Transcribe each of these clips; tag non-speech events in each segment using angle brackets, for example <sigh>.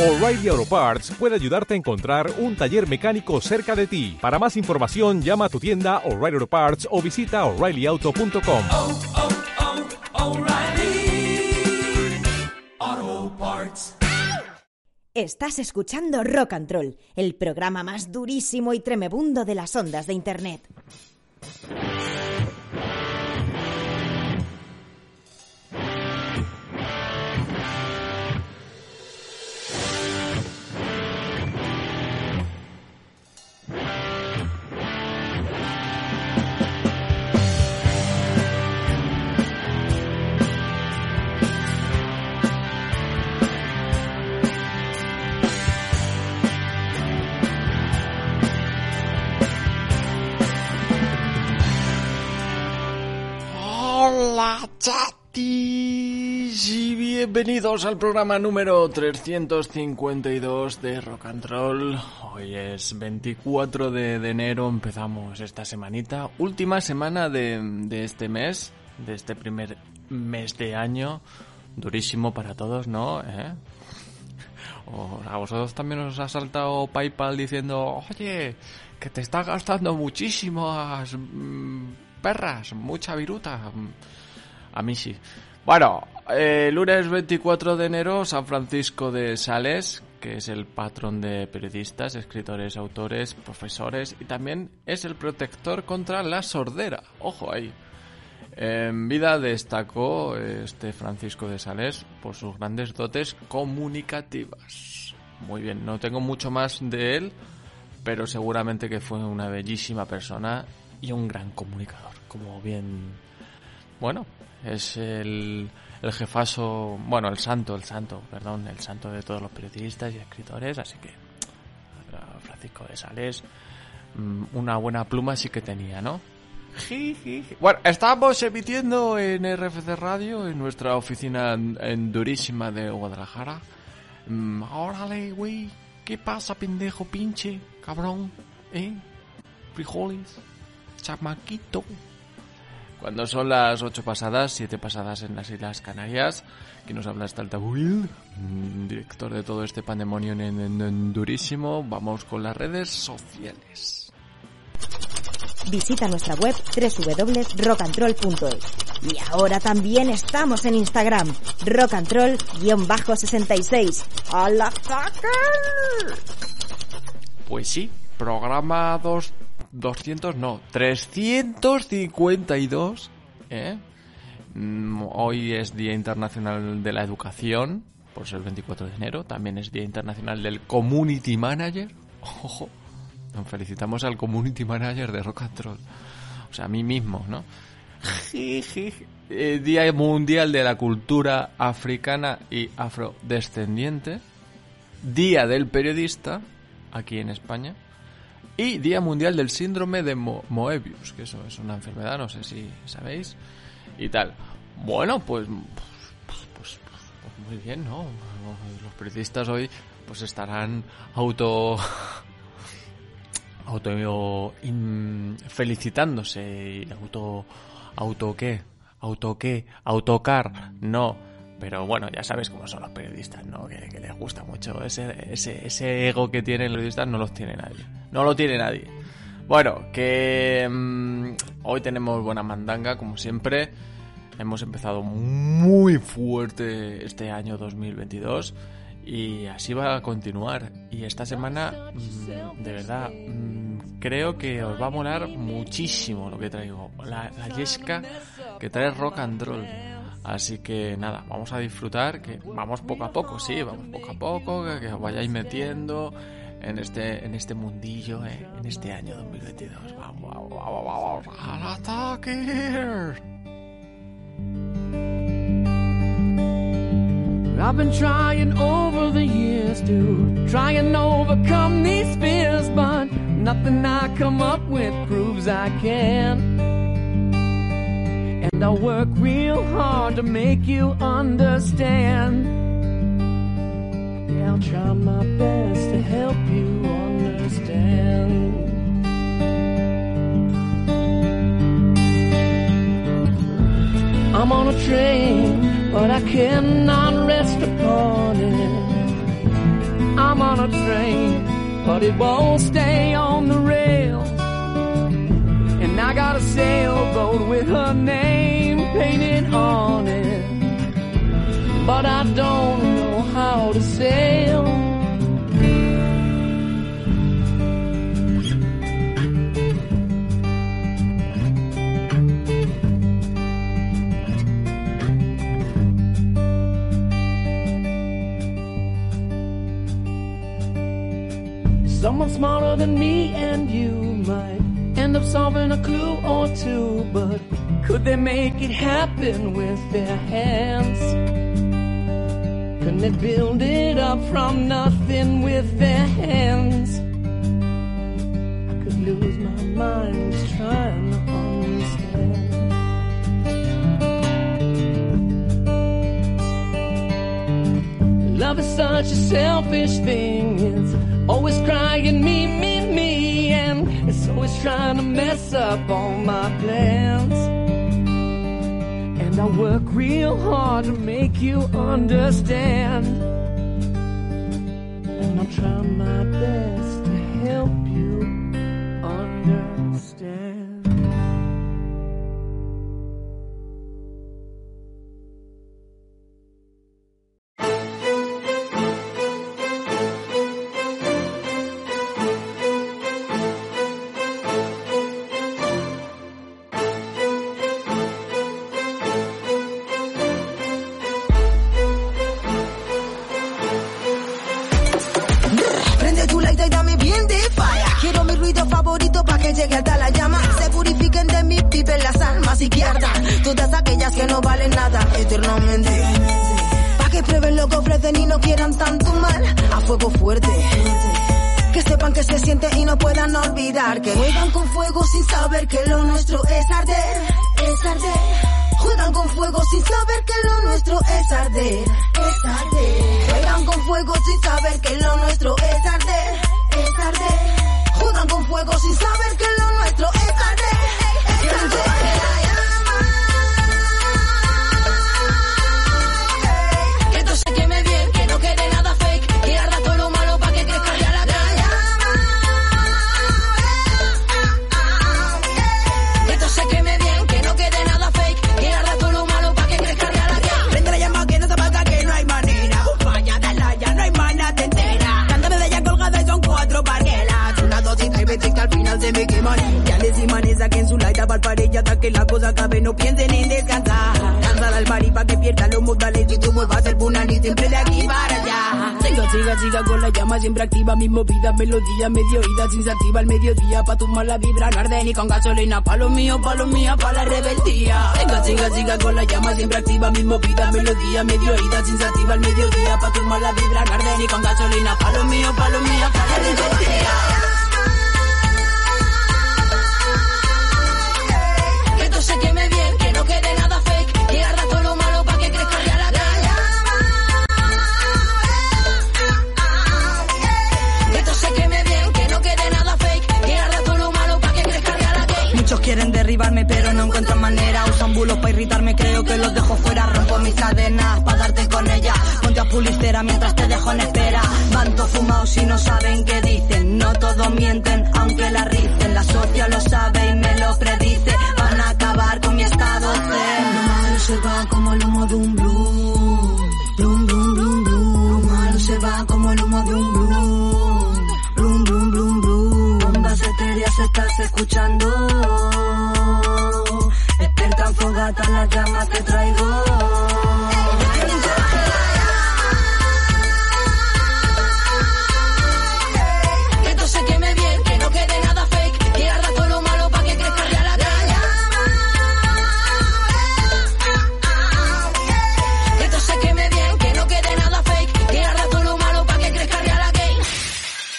O'Reilly Auto Parts puede ayudarte a encontrar un taller mecánico cerca de ti. Para más información, llama a tu tienda O'Reilly Auto Parts o visita oreillyauto.com. oh, oh, Parts. Estás escuchando Rock and Roll, el programa más durísimo y tremebundo de las ondas de Internet. Chatis y bienvenidos al programa número 352 de Rock and Roll. Hoy es 24 de, enero, empezamos esta semanita, última semana de, este mes, de este primer mes de año, durísimo para todos, ¿no? ¿Eh? A vosotros también os ha saltado PayPal diciendo, oye, que te está gastando muchísimas mm, perras, mucha viruta. A mí sí. Bueno, eh, lunes 24 de enero, San Francisco de Sales, que es el patrón de periodistas, escritores, autores, profesores y también es el protector contra la sordera. Ojo ahí. En vida destacó este Francisco de Sales por sus grandes dotes comunicativas. Muy bien, no tengo mucho más de él, pero seguramente que fue una bellísima persona y un gran comunicador. Como bien, bueno, es el, el jefazo, bueno, el santo, el santo, perdón, el santo de todos los periodistas y escritores, así que Francisco de Sales, mm, una buena pluma sí que tenía, ¿no? Bueno, estamos emitiendo en RFC Radio, en nuestra oficina en, Durísima de Guadalajara. Mm, órale, güey, ¿qué pasa, pendejo, pinche, cabrón? ¿Eh? Frijoles, chamaquito. Cuando son las 8 pasadas, 7 pasadas en las Islas Canarias, que nos habla Stalta Will, mm, director de todo este pandemonio en, en- en Durísimo, vamos con las redes sociales. Visita nuestra web www.rockandroll.es. Y ahora también estamos en Instagram, rockandroll-66. ¡A la fucker! Pues sí, programa dos, 200, no, 352, ¿eh? Mm, Hoy es Día Internacional de la Educación, por ser el 24 de enero. También es Día Internacional del Community Manager. <laughs> Ojo, nos felicitamos al Community Manager de Rock and Roll. O sea, a mí mismo, ¿no? Eh, Día Mundial de la Cultura Africana y Afrodescendiente. Día del Periodista, aquí en España. Y Día Mundial del Síndrome de Mo- Moebius, que eso es una enfermedad, no sé si sabéis. Y tal. Bueno, pues, pues, pues, pues- muy bien, ¿no? Los periodistas hoy pues estarán auto auto felicitándose y auto auto qué auto qué autocar no pero bueno ya sabes cómo son los periodistas no que, que les gusta mucho ese, ese ese ego que tienen los periodistas no los tiene nadie no lo tiene nadie bueno que mm, hoy tenemos buena mandanga como siempre hemos empezado muy fuerte este año 2022 y así va a continuar. Y esta semana, mm, de verdad, mm, creo que os va a molar muchísimo lo que traigo. La, la yesca que trae rock and roll. Así que nada, vamos a disfrutar, que vamos poco a poco, sí, vamos poco a poco, que, que os vayáis metiendo en este, en este mundillo, eh, en este año 2022. Vamos, vamos, vamos, vamos, al ataque. I've been trying over the years to try and overcome these fears, but nothing I come up with proves I can. And I work real hard to make you understand. I'll try my best to help you understand. I'm on a train, but I cannot rest upon it. I'm on a train, but it won't stay on the rails. And I got a sailboat with her name painted on it, but I don't know how to sail. Someone smarter than me and you might end up solving a clue or two, but could they make it happen with their hands? Can they build it up from nothing with their hands? I could lose my mind just trying to understand. Love is such a selfish thing. It's always crying me, me, me, and it's always trying to mess up all my plans. I work real hard to make you understand. And I'll try my best Siga, siga, con la llama siempre activa. Mi movida, melodía, medio oída, sin se activa al mediodía. Pa' tumbar la vibra, no arde ni con gasolina. Pa' lo mío, pa' lo mío, pa' la rebeldía. Siga, siga, siga con la llama siempre activa. Mi movida, melodía, medio oída, sin se activa al mediodía. Pa' tumbar la vibra, no arde ni con gasolina. Pa' lo mío, pa' lo mío, pa' la rebeldía. Creo que los dejo fuera Rompo mis cadenas para darte con ella. Ponte a pulicera mientras te dejo en espera. Van todos fumados y no saben qué dicen. No todos mienten aunque la ricen. La socia lo sabe y me lo predice. Van a acabar con mi estado zen. Lo malo se va como el humo de un blue. Blum, blum, blum, blum. Lo malo se va como el humo de un blue. Blum, blum, blum, blum. Ondas etéreas estás escuchando te traigo Que esto se queme bien, que no quede nada fake, que arda todo lo malo pa' que crezca la Que esto se queme bien, que no quede nada fake, que arda todo lo malo pa' que crezca ya la gay.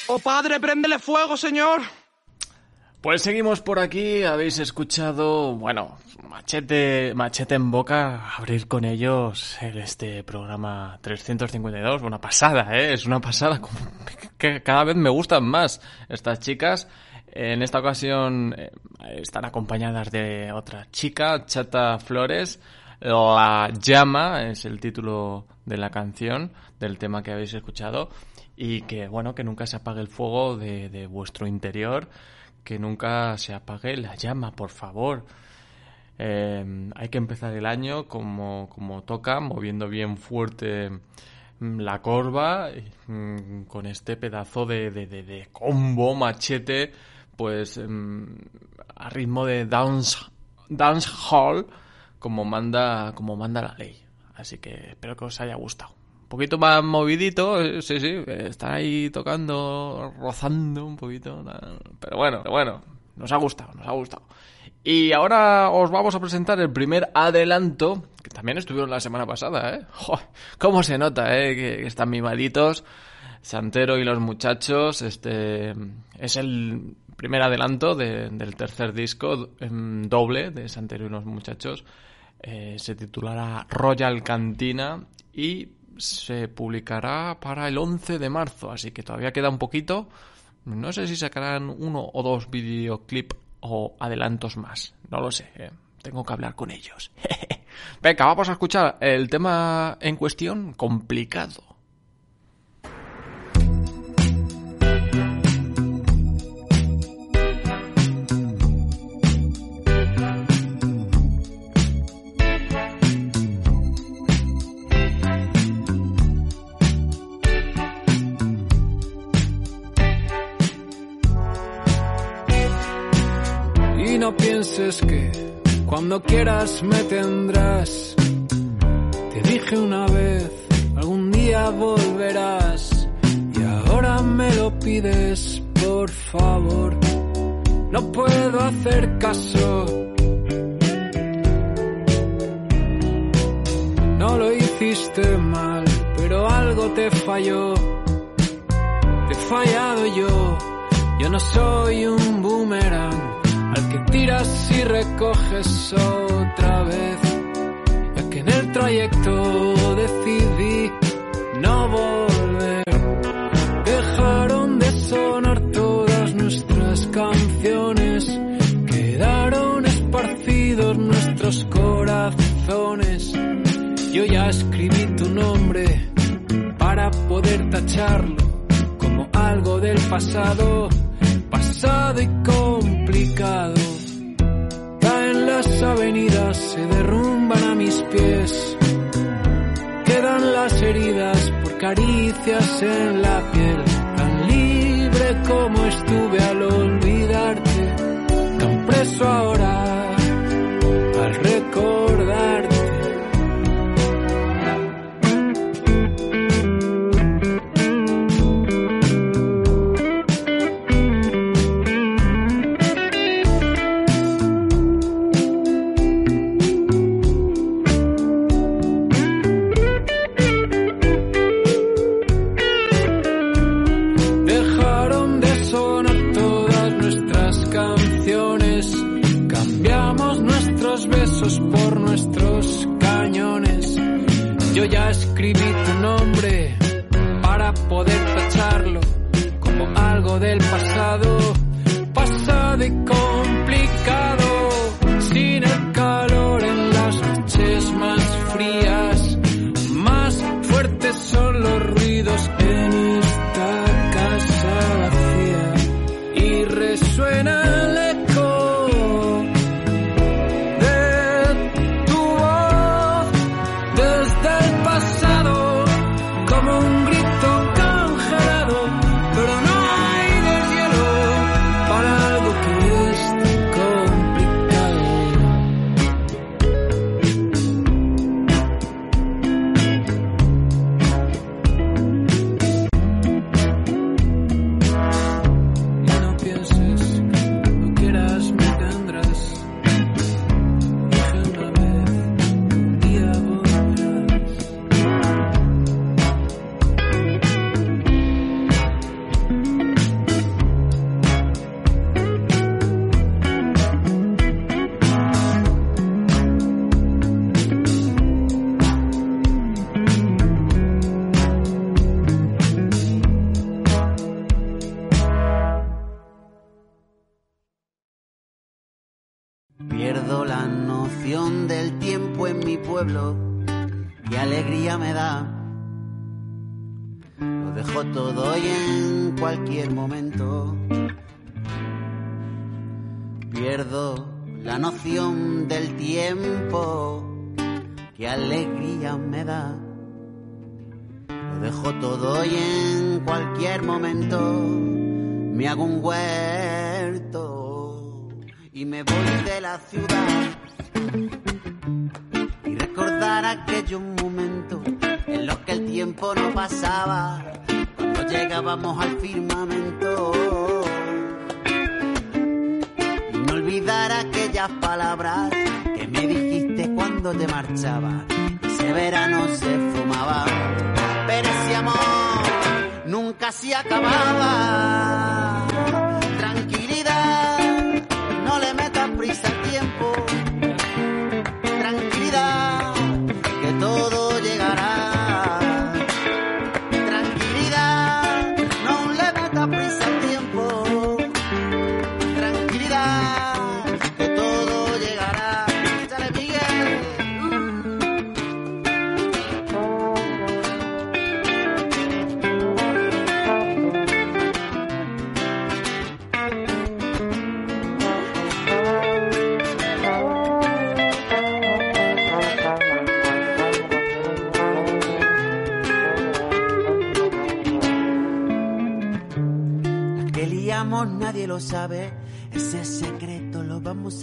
Oh padre, préndele fuego, señor. Pues seguimos por aquí, habéis escuchado, bueno, machete, machete en boca, abrir con ellos el, este programa 352, una pasada, ¿eh? es una pasada, que cada vez me gustan más estas chicas. En esta ocasión eh, están acompañadas de otra chica, Chata Flores. La llama es el título de la canción, del tema que habéis escuchado, y que, bueno, que nunca se apague el fuego de vuestro interior, que nunca se apague la llama, por favor. Eh, hay que empezar el año como, como toca, moviendo bien fuerte mm, la corva, mm, con este pedazo de, de, de- de combo, machete, pues mm, a ritmo de dance, dance hall, como manda, como manda la ley. Así que espero que os haya gustado. Un poquito más movidito, eh, sí, sí, eh, está ahí tocando, rozando un poquito, pero bueno, pero bueno, nos ha gustado, nos ha gustado. Y ahora os vamos a presentar el primer adelanto, que también estuvieron la semana pasada, ¿eh? ¿Cómo se nota, eh? Que, están mimaditos. Santero y los muchachos, este es el primer adelanto de- del tercer disco em, doble de Santero y los muchachos. Eh, se titulará Royal Cantina y se publicará para el 11 de marzo, así que todavía queda un poquito. No sé si sacarán uno o dos videoclip o adelantos más, no lo sé, eh. tengo que hablar con ellos. <laughs> Venga, vamos a escuchar el tema en cuestión, complicado. Cuando quieras me tendrás. Te dije una vez, algún día volverás. Y ahora me lo pides, por favor. No puedo hacer caso. No lo hiciste mal, pero algo te falló. Te he fallado yo. Yo no soy un boomerang al que tiras y recoges otra vez. Ya que en el trayecto decidí no volver. Dejaron de sonar todas nuestras canciones. Quedaron esparcidos nuestros corazones. Yo ya escribí tu nombre para poder tacharlo como algo del pasado, pasado y complicado. Caen las avenidas, se derrumban a mis pies. Quedan las heridas por caricias en la piel, tan libre como estuve al olvidarte, tan preso ahora al recordarte. La noción del tiempo, qué alegría me da. Lo dejo todo y en cualquier momento. Me hago un huerto y me voy de la ciudad. Y recordar aquellos momentos en los que el tiempo no pasaba. Cuando llegábamos al firmamento olvidar aquellas palabras que me dijiste cuando te marchaba. Ese verano se fumaba pero ese amor nunca se acababa. Tranquilidad no le metas prisa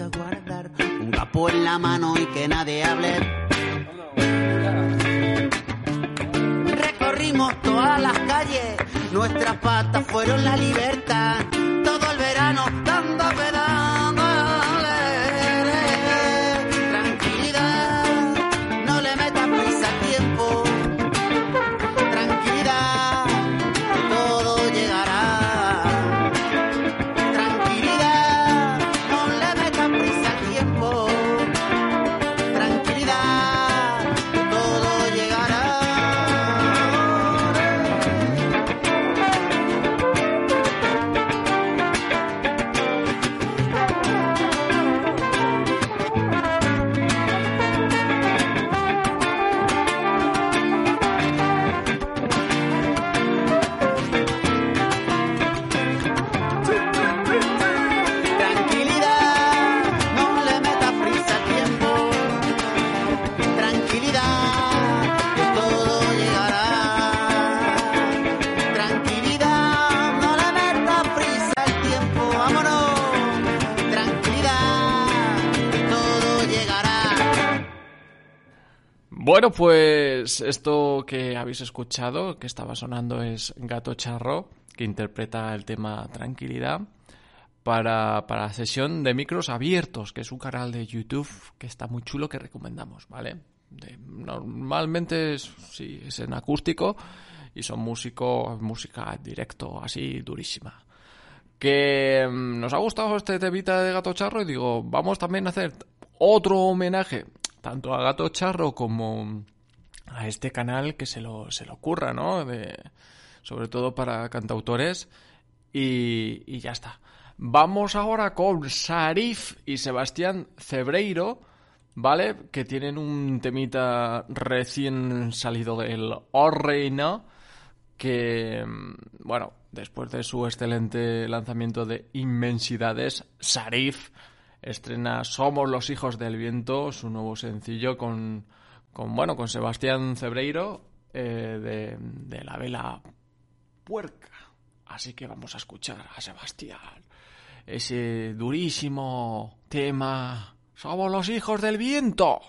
Un capo en la mano y que nadie hable. Recorrimos todas las calles. Nuestras patas fueron la libertad. Todo el verano pues esto que habéis escuchado, que estaba sonando, es Gato Charro, que interpreta el tema Tranquilidad para, para sesión de micros abiertos, que es un canal de YouTube que está muy chulo que recomendamos, ¿vale? Normalmente es, sí, es en acústico y son músicos, música directo, así durísima. Que mm, nos ha gustado este temita de Gato Charro y digo, vamos también a hacer otro homenaje, tanto a Gato Charro como a este canal que se lo, se lo ocurra, ¿no? Sobre todo para cantautores. Y, y ya está. Vamos ahora con Sarif y Sebastián Cebreiro, ¿vale? Que tienen un temita recién salido del Orreina, que, mm, bueno, después de su excelente lanzamiento de Inmensidades, Sarif estrena Somos los hijos del viento, su nuevo sencillo con, con bueno, con Sebastián Cebreiro eh, de, de la vela puerca. Así que vamos a escuchar a Sebastián. Ese durísimo tema. Somos los hijos del viento.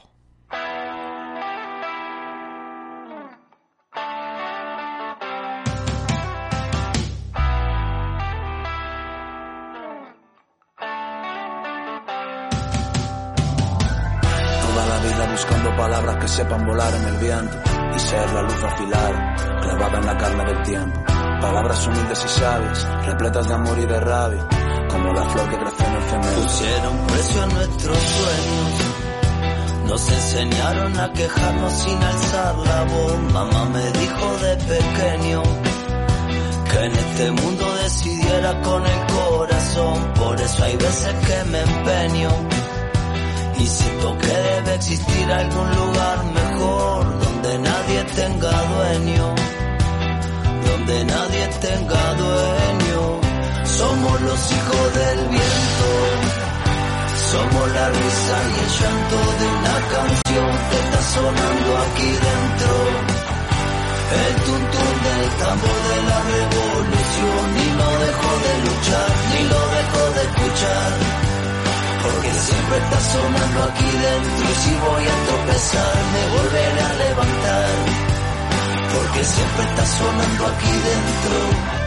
Sepan volar en el viento y ser la luz afilar, clavada en la carne del tiempo. Palabras humildes y sabias, repletas de amor y de rabia, como la flor que crece en el cemento. Pusieron precio a nuestros sueños. Nos enseñaron a quejarnos sin alzar la voz. Mamá me dijo de pequeño que en este mundo decidiera con el corazón. Por eso hay veces que me empeño Y siento que debe existir algún lugar mejor donde nadie tenga dueño, donde nadie tenga dueño. Somos los hijos del viento, somos la risa y el llanto de una canción que está sonando aquí dentro. El tuntún del tambor de la revolución y no dejo de luchar, ni lo dejo de escuchar. Porque siempre está sonando aquí dentro y si voy a tropezar me volveré a levantar. Porque siempre está sonando aquí dentro.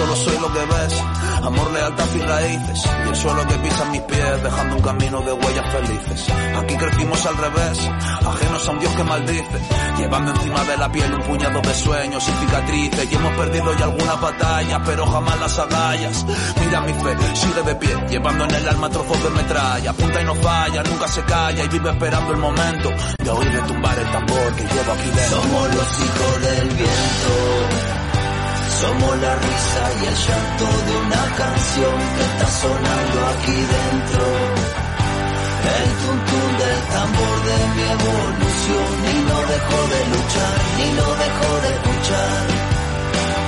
Solo soy lo que ves, amor, lealtad y raíces. Y el suelo que pisan mis pies, dejando un camino de huellas felices. Aquí crecimos al revés, ajenos a un Dios que maldice. Llevando encima de la piel un puñado de sueños y cicatrices. Y hemos perdido ya alguna batalla, pero jamás las agallas. Mira mi fe, sigue de pie, llevando en el alma trozos de metralla. Apunta y no falla, nunca se calla y vive esperando el momento de oír retumbar el tambor que llevo aquí dentro. Somos los hijos del viento. Somos la risa y el llanto de una canción que está sonando aquí dentro. El tuntún del tambor de mi evolución. Ni no dejo de luchar, ni no dejo de escuchar.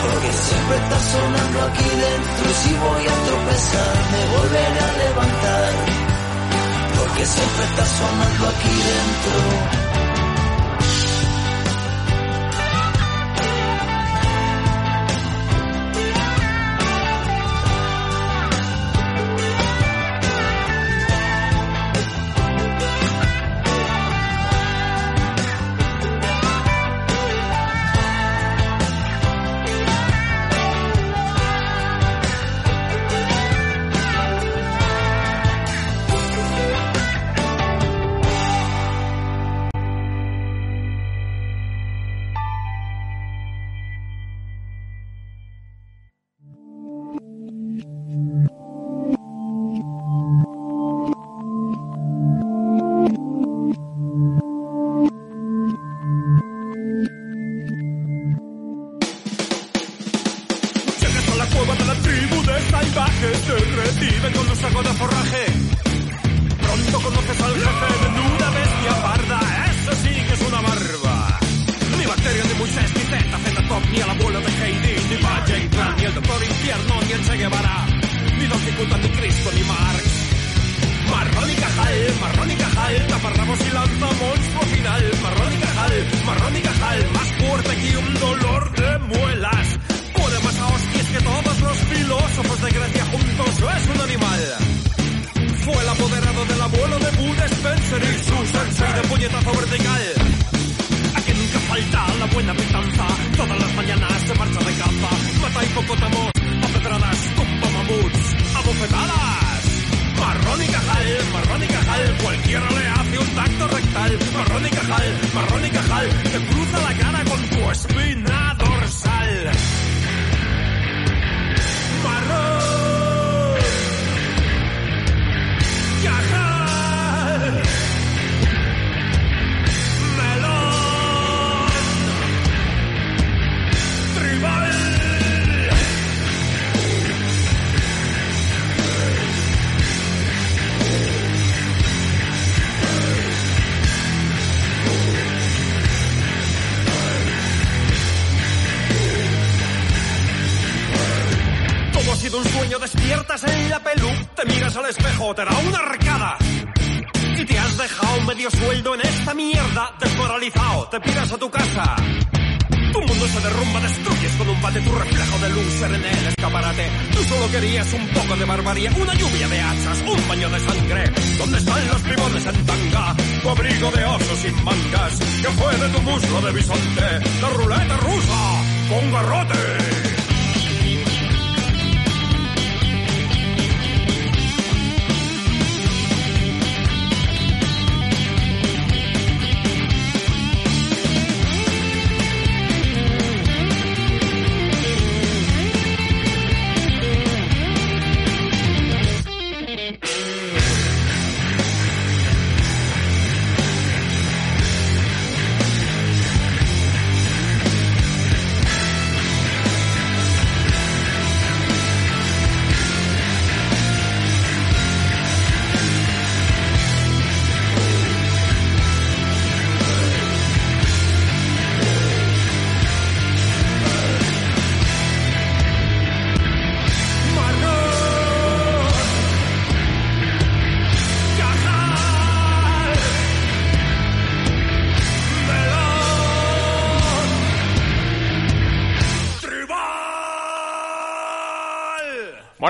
Porque siempre está sonando aquí dentro y si voy a tropezar me volveré a levantar. Porque siempre está sonando aquí dentro.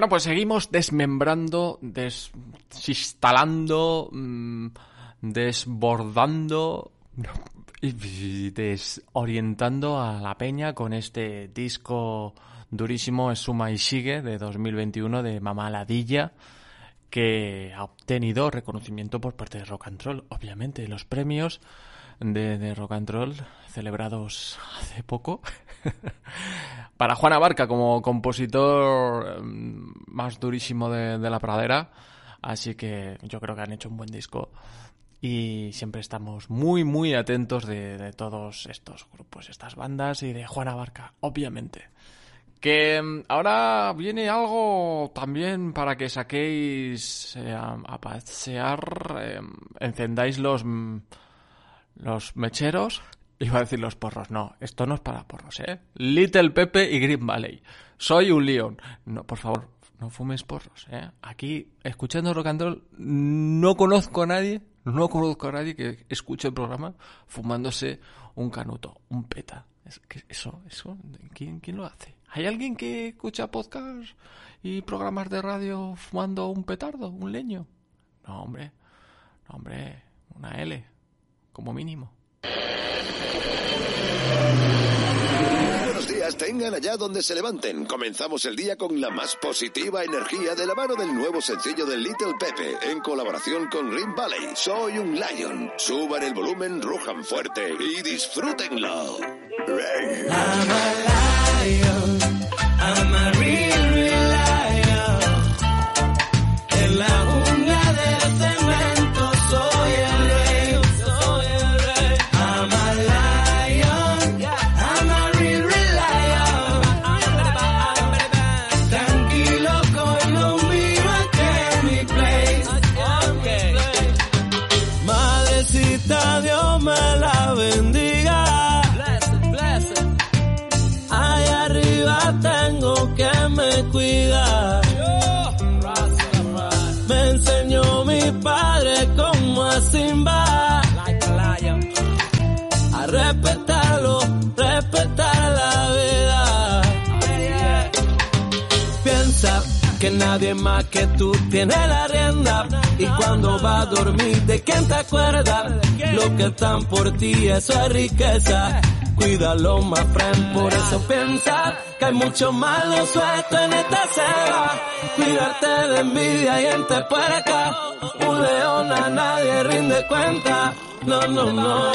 Bueno, pues seguimos desmembrando, desinstalando, mm, desbordando y desorientando a la peña con este disco durísimo Suma y Sigue de 2021 de Mamá Ladilla que ha obtenido reconocimiento por parte de Rock and Roll. Obviamente, los premios de, de Rock and Roll celebrados hace poco. <laughs> Para Juana Barca como compositor mm, más durísimo de, la pradera. Así que yo creo que han hecho un buen disco. Y siempre estamos muy, muy atentos de, todos estos grupos, estas bandas y de Juana Barca, obviamente. Que mm, ahora viene algo también para que saquéis eh, a, pasear, eh, encendáis los, mm, los mecheros. Iba a decir los porros, no, esto no es para porros, ¿eh? Little Pepe y Green Valley. Soy un león. No, por favor, no fumes porros, ¿eh? Aquí, escuchando rock and roll, no conozco a nadie, no conozco a nadie que escuche el programa fumándose un canuto, un peta. Eso, eso, ¿quién, quién lo hace? ¿Hay alguien que escucha podcast y programas de radio fumando un petardo, un leño? No, hombre, no, hombre, una L, como mínimo. Buenos días, tengan allá donde se levanten. Comenzamos el día con la más positiva energía de la mano del nuevo sencillo de Little Pepe, en colaboración con Green Valley. Soy un lion. Suban el volumen, rujan fuerte y disfrútenlo. I'm que nadie más que tú tiene la rienda. Y cuando va a dormir, ¿de quién te acuerdas? Lo que están por ti, eso es riqueza. Cuídalo, más friend, por eso piensa que hay mucho malo suelto en esta selva. Cuidarte de envidia y gente por acá. Un león a nadie rinde cuenta. No, no, no.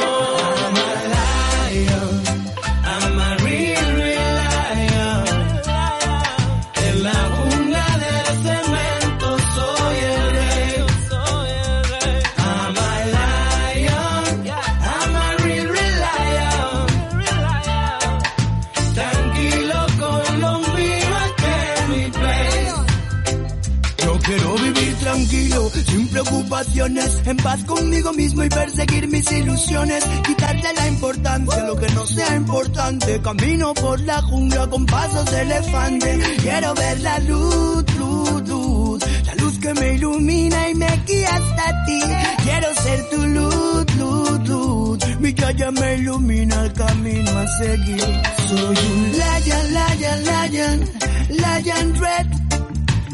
Preocupaciones, en paz conmigo mismo y perseguir mis ilusiones. Quitarle la importancia lo que no sea importante. Camino por la jungla con pasos de elefante. Quiero ver la luz, luz, luz. La luz que me ilumina y me guía hasta ti. Quiero ser tu luz, luz, luz. Mi guía me ilumina el camino a seguir. Soy un lion, lion, lion, lion red.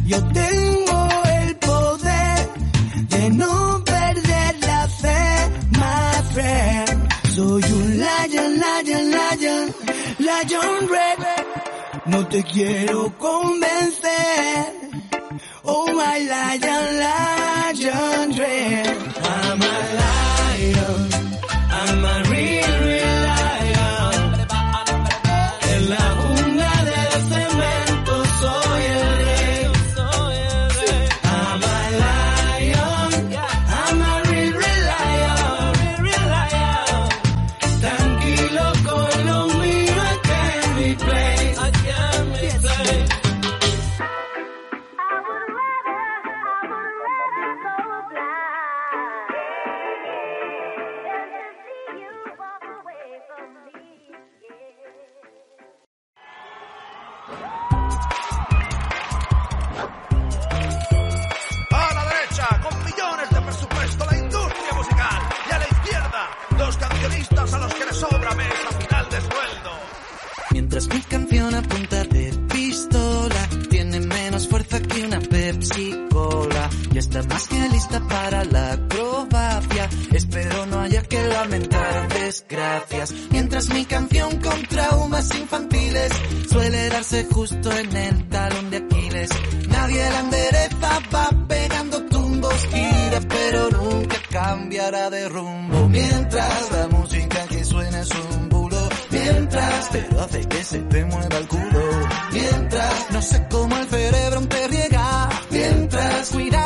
Yo tengo no perder la fe, my friend. Soy un lion, lion, lion, lion red. No te quiero convencer. Oh my lion, lion red. A la derecha, con millones de presupuesto, la industria musical. Y a la izquierda, los cancionistas a los que les sobra mes final de sueldo. Mientras mi canción a más que lista para la acrobacia. Espero no haya que lamentar desgracias. Mientras mi canción con traumas infantiles suele darse justo en el talón de Aquiles. Nadie la endereza, va pegando tumbos, gira, pero nunca cambiará de rumbo. Mientras la música que suena es un bulo. Mientras, pero hace que se te mueva el culo. Mientras, no sé cómo el cerebro te riega. Mientras, cuidado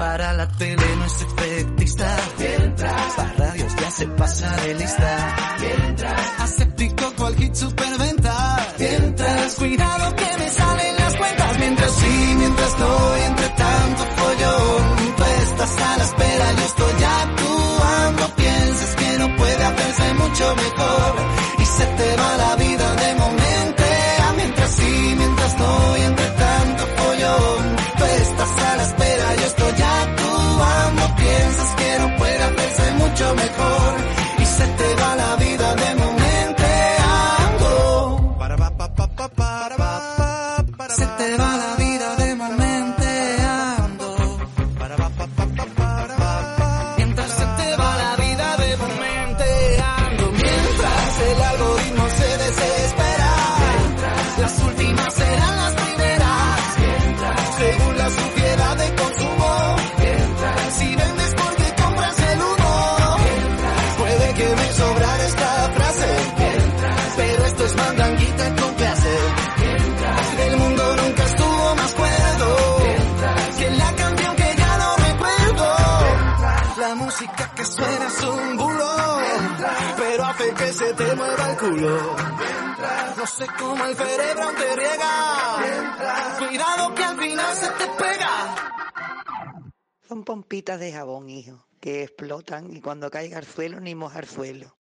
Para la tele no es efectista. Para radios ya se pasa de lista. Hace TikTok o al hit superventa. Mientras, cuidado que me salen las cuentas. Mientras sí, mientras no, entre tanto follón. Tú estás a la espera, yo estoy actuando. Piensas que no puede hacerse mucho mejor. Culo. No sé cómo el cerebro te riega. Cuidado que al final se te pega. Son pompitas de jabón, hijo, que explotan y cuando caiga al suelo ni mojar suelo.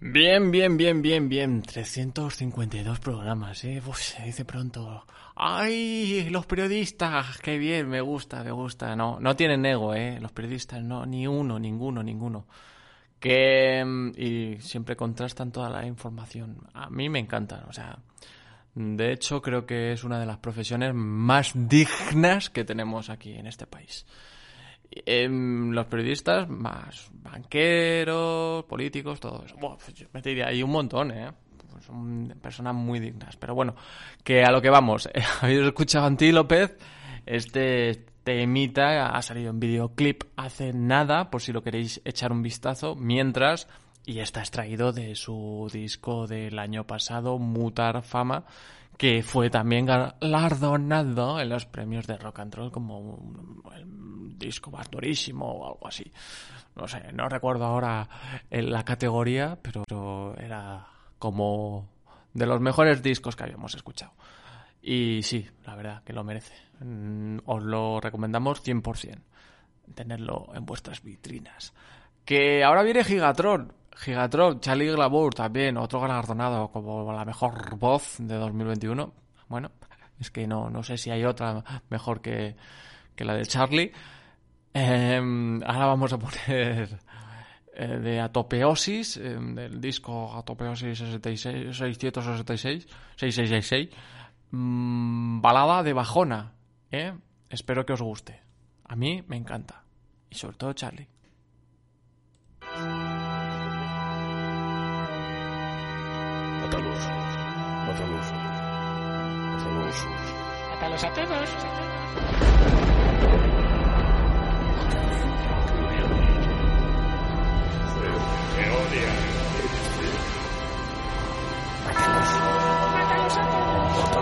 Bien, bien, bien, bien, bien. 352 programas, ¿eh? Uf, se dice pronto. ¡Ay! Los periodistas, qué bien, me gusta, me gusta. No, no tienen ego, ¿eh? Los periodistas, no, ni uno, ninguno, ninguno. Que. mm, Y siempre contrastan toda la información. A mí me encanta, o sea. De hecho, creo que es una de las profesiones más dignas que tenemos aquí en este país. Em, los periodistas, más banqueros, políticos, todo eso. Buah, pues yo me diría, hay un montón, ¿eh? Pues son personas muy dignas. Pero bueno, que a lo que vamos. <laughs> Habéis escuchado a Anti López. Este temita ha salido en videoclip hace nada, por si lo queréis echar un vistazo. Mientras, y está extraído de su disco del año pasado, Mutar Fama, que fue también galardonado en los premios de rock and roll como un- disco más durísimo o algo así. No sé, no recuerdo ahora en la categoría, pero era como de los mejores discos que habíamos escuchado. Y sí, la verdad que lo merece. Mm, Os lo recomendamos 100%. Tenerlo en vuestras vitrinas. Que ahora viene Gigatron. Gigatron, Charlie Glamour también, otro galardonado como la mejor voz de 2021. Bueno, es que no, no sé si hay otra mejor que, que la de Charlie. Em, ahora vamos a poner eh, de Atopeosis, em, del disco Atopeosis 66, 666, 6666. Mm, balada de bajona. ¿eh? Espero que os guste. A mí me encanta. Y sobre todo Charlie. Mátalos. Mátalos. Mátalos. Mátalos a todos. Me odian.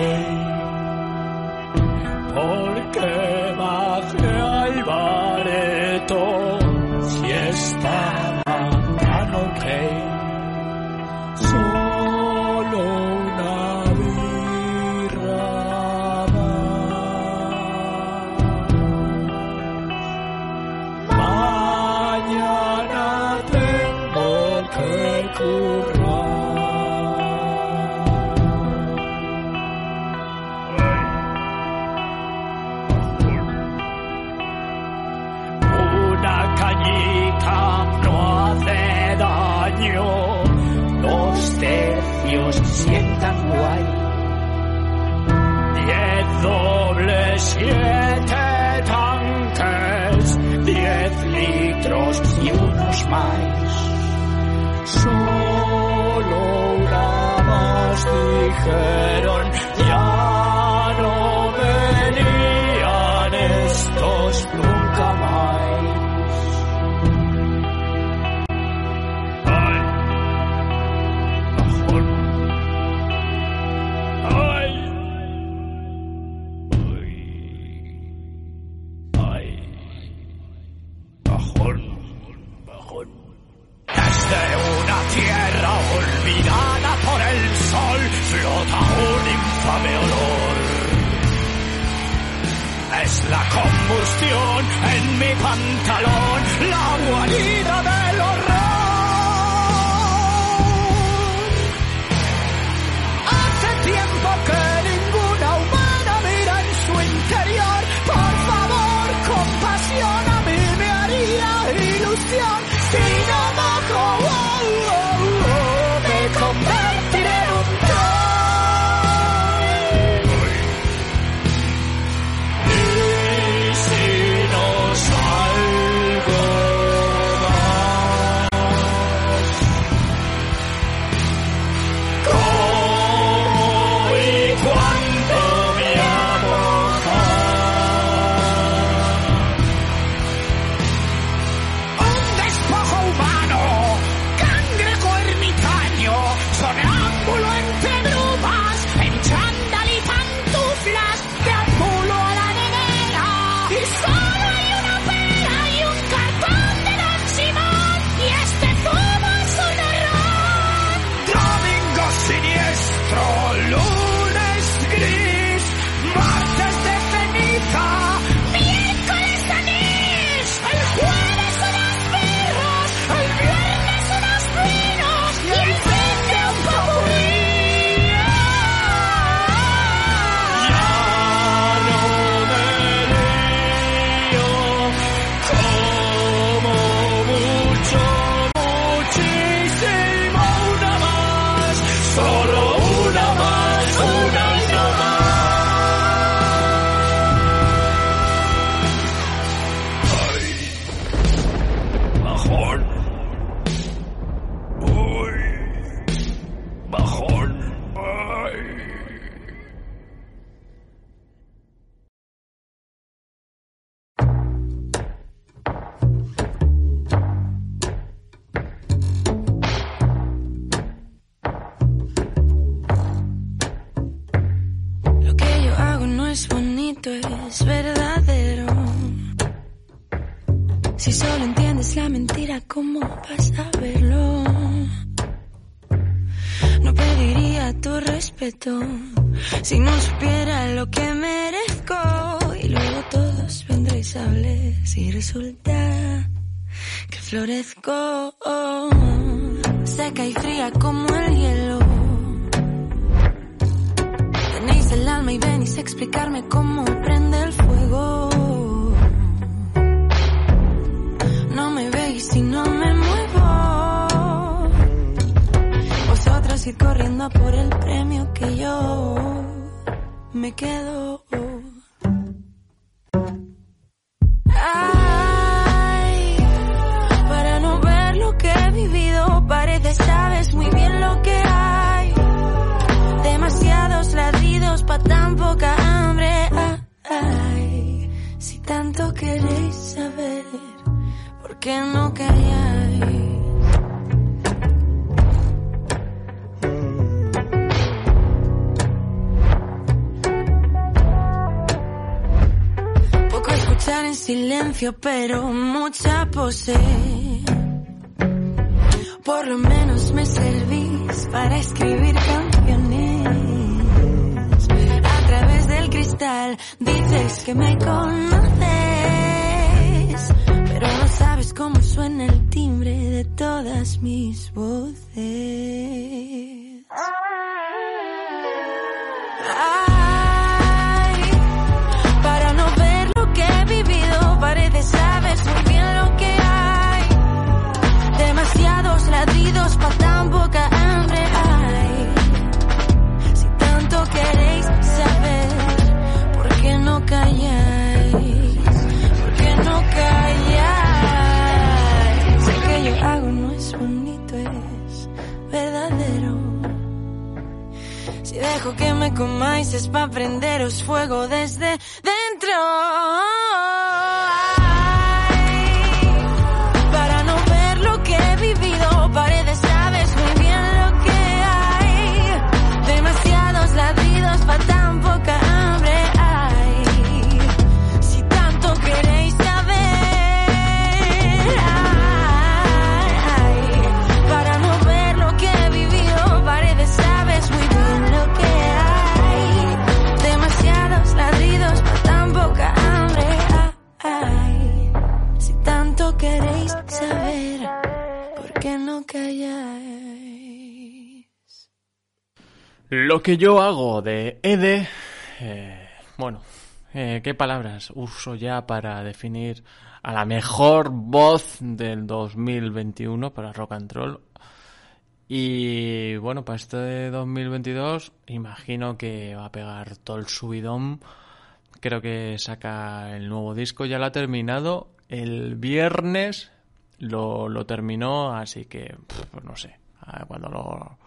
qué? ¿Por qué? pantalón. cuento es verdadero. Si solo entiendes la mentira, ¿cómo vas a verlo? No pediría tu respeto si no supiera lo que merezco. Y luego todos vendréis a hablar si resulta que florezco. Seca y fría como el hielo el alma y venís a explicarme cómo prende el fuego. No me veis si no me muevo. Vosotros id corriendo por el premio que yo me quedo. Qué no calláis? Poco escuchar en silencio, pero mucha pose. Por lo menos me servís para escribir canciones. A través del cristal dices que me conoces, sabes cómo suena el timbre de todas mis voces. Para no ver lo que he vivido, parece sabes muy bien lo que hay. Demasiados ladridos para me comáis es para prenderos fuego desde dentro. Lo que yo hago de Ede, eh, bueno, eh, ¿qué palabras uso ya para definir a la mejor voz del 2021 para rock and roll? Y bueno, para este 2022 imagino que va a pegar todo el subidón. Creo que saca el nuevo disco, ya lo ha terminado. El viernes lo, lo terminó, así que pf, pues no sé. ah, Cuando lo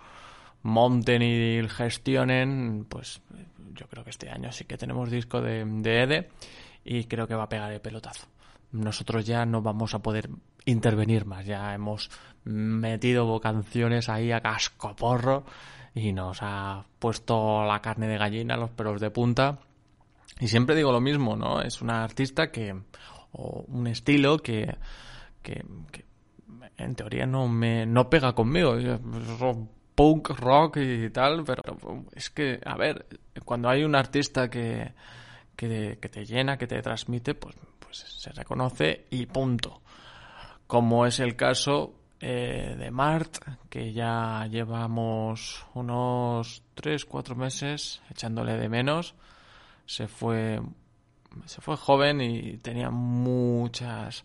monten y gestionen, pues yo creo que este año sí que tenemos disco de, de Ede y creo que va a pegar el pelotazo. Nosotros ya no vamos a poder intervenir más, ya hemos metido canciones ahí a cascoporro y nos ha puesto la carne de gallina, los pelos de punta. Y siempre digo lo mismo, ¿no? Es una artista que, o un estilo que, que, en teoría no me no pega conmigo. Es punk rock y tal, pero es que, a ver, cuando hay un artista que, que, te llena, que te transmite, pues, pues se reconoce y punto. Como es el caso eh, de Mart, que ya llevamos unos 3, 4 meses echándole de menos. Se fue, se fue joven y tenía muchas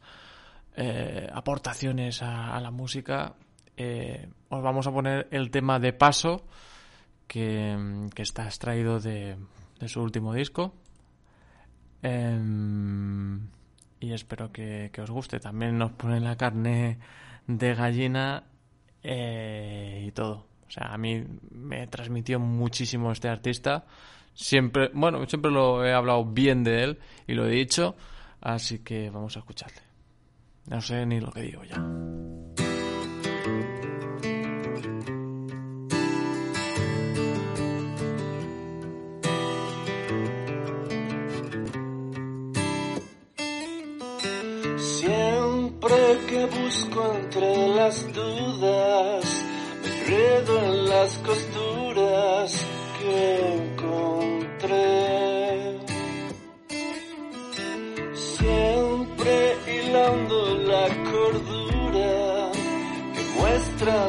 eh, aportaciones a la música. Eh, os vamos a poner el tema de paso que, está extraído de, su último disco. Em, y espero que, os guste. También nos ponen la carne de gallina eh, y todo. O sea, a mí me transmitió muchísimo este artista. Siempre, bueno, siempre lo he hablado bien de él y lo he dicho. Así que vamos a escucharle. No sé ni lo que digo ya. Entre las dudas, me enredo en las costuras que encontré. Siempre hilando la cordura que muestra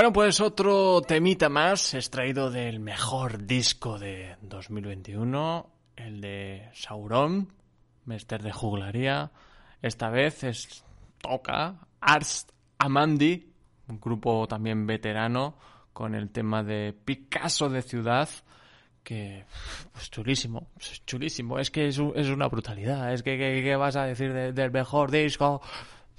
Bueno, pues otro temita más extraído del mejor disco de 2021, el de Sauron, Mester de Juglaría. Esta vez es toca Ars Amandi, un grupo también veterano con el tema de Picasso de Ciudad, que pues chulísimo, es chulísimo, es que es, un- es una brutalidad, es que ¿qué, vas a decir de- del mejor disco?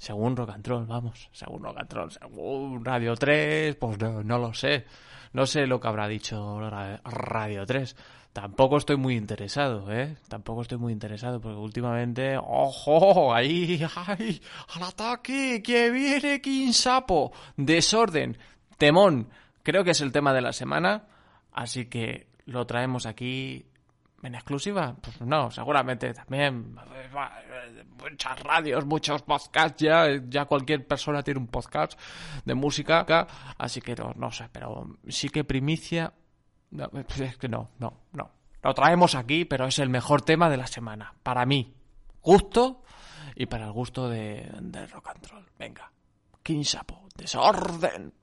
Según Rock and Roll, vamos, según Rock and Roll, según Radio 3, pues no, lo sé, no sé lo que habrá dicho Ra- Radio 3. Tampoco estoy muy interesado, ¿eh? Tampoco estoy muy interesado porque últimamente, ¡ojo! Ahí, ahí, al ataque, que viene King Sapo, desorden, temón. Creo que es el tema de la semana, así que lo traemos aquí en exclusiva. Pues no, seguramente también muchas radios, muchos podcasts ya, ya cualquier persona tiene un podcast de música, así que no, no sé, pero sí que primicia no, es que no, no, no. Lo traemos aquí, pero es el mejor tema de la semana. Para mí, gusto y para el gusto de, de rock and roll. Venga, King Sapo, desorden.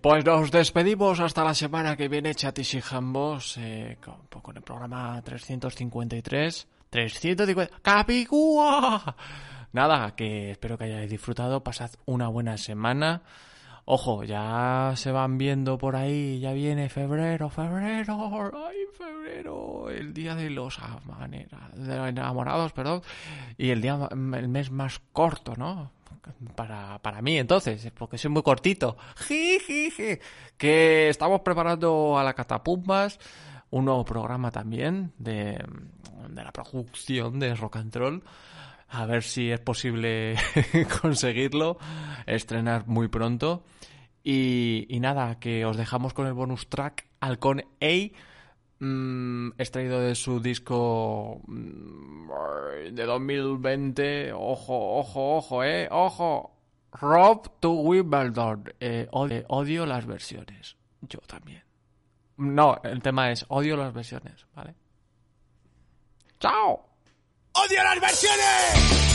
Pues nos despedimos hasta la semana que viene, chatis y jambos, eh, con, con el programa 353. 350... ¡Capicúa! Nada, que espero que hayáis disfrutado, pasad una buena semana. Ojo, ya se van viendo por ahí, ya viene febrero, febrero, ay, febrero, el día de los de los enamorados, perdón, y el día, el mes más corto, ¿no? Para, para mí, entonces, porque soy muy cortito. Que estamos preparando a la Catapumbas un nuevo programa también de, de la producción de Rock and Roll. A ver si es posible <laughs> conseguirlo, estrenar muy pronto. Y, y nada, que os dejamos con el bonus track Halcón A, mm, extraído de su disco mm, de 2020. Ojo, ojo, ojo, eh, ojo. Rob to Wimbledon. Eh, odio, las versiones. Yo también. No, el tema es odio las versiones, ¿vale? ¡Chao! ¡Odio las versiones!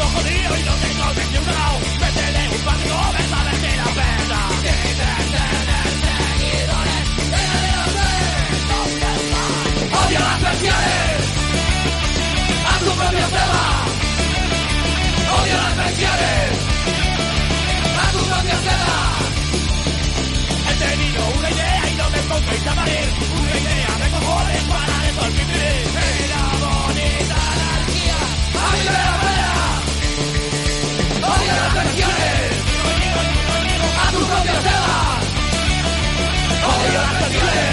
Jodido y no tengo mencionado. Métele un si la ¡Odio las presiones! ¡A tu propia selva! ¡Odio las presiones! ¡A tu propia selva! He tenido una idea y no me pongo en llamar. Una idea de cojones para devolverme. ¡Es la bonita energía! ¡A mí me la muera! ¡Odio las presiones! propias sedas. Odio las